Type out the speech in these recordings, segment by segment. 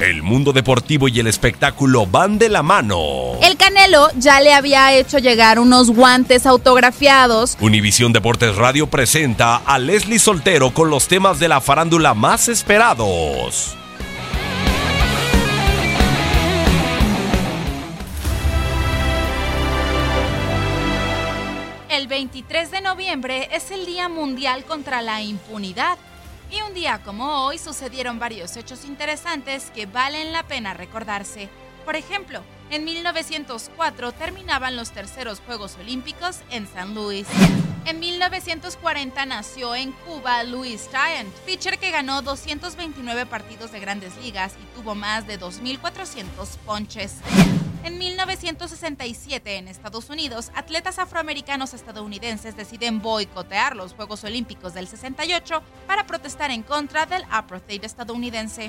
El mundo deportivo y el espectáculo van de la mano. El Canelo ya le había hecho llegar unos guantes autografiados. Univisión Deportes Radio presenta a Leslie Soltero con los temas de la farándula más esperados. El 23 de noviembre es el Día Mundial contra la Impunidad. Y un día como hoy sucedieron varios hechos interesantes que valen la pena recordarse. Por ejemplo, en 1904 terminaban los terceros Juegos Olímpicos en San Luis. En 1940 nació en Cuba Louis Giant, pitcher que ganó 229 partidos de grandes ligas y tuvo más de 2.400 ponches. En 1967, en Estados Unidos, atletas afroamericanos estadounidenses deciden boicotear los Juegos Olímpicos del 68 para protestar en contra del apartheid estadounidense.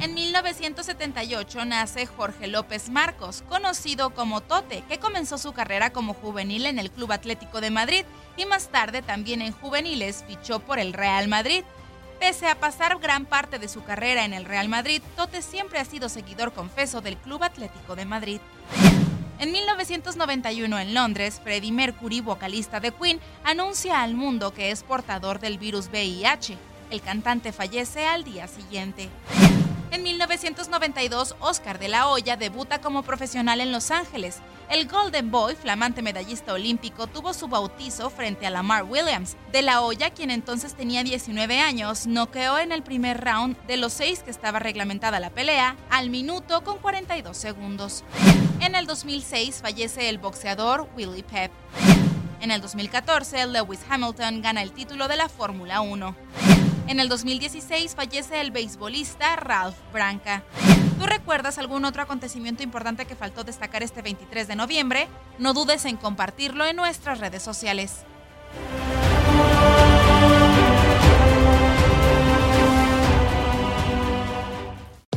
En 1978 nace Jorge López Marcos, conocido como Tote, que comenzó su carrera como juvenil en el Club Atlético de Madrid y más tarde también en juveniles fichó por el Real Madrid. Pese a pasar gran parte de su carrera en el Real Madrid, Tote siempre ha sido seguidor confeso del Club Atlético de Madrid. En 1991 en Londres, Freddie Mercury, vocalista de Queen, anuncia al mundo que es portador del virus VIH. El cantante fallece al día siguiente. En 1992, Oscar de la Hoya debuta como profesional en Los Ángeles. El Golden Boy, flamante medallista olímpico, tuvo su bautizo frente a Lamar Williams. De la Hoya, quien entonces tenía 19 años, noqueó en el primer round de los seis que estaba reglamentada la pelea al minuto con 42 segundos. En el 2006 fallece el boxeador Willie Pep. En el 2014, Lewis Hamilton gana el título de la Fórmula 1. En el 2016 fallece el beisbolista Ralph Branca. ¿Tú recuerdas algún otro acontecimiento importante que faltó destacar este 23 de noviembre? No dudes en compartirlo en nuestras redes sociales.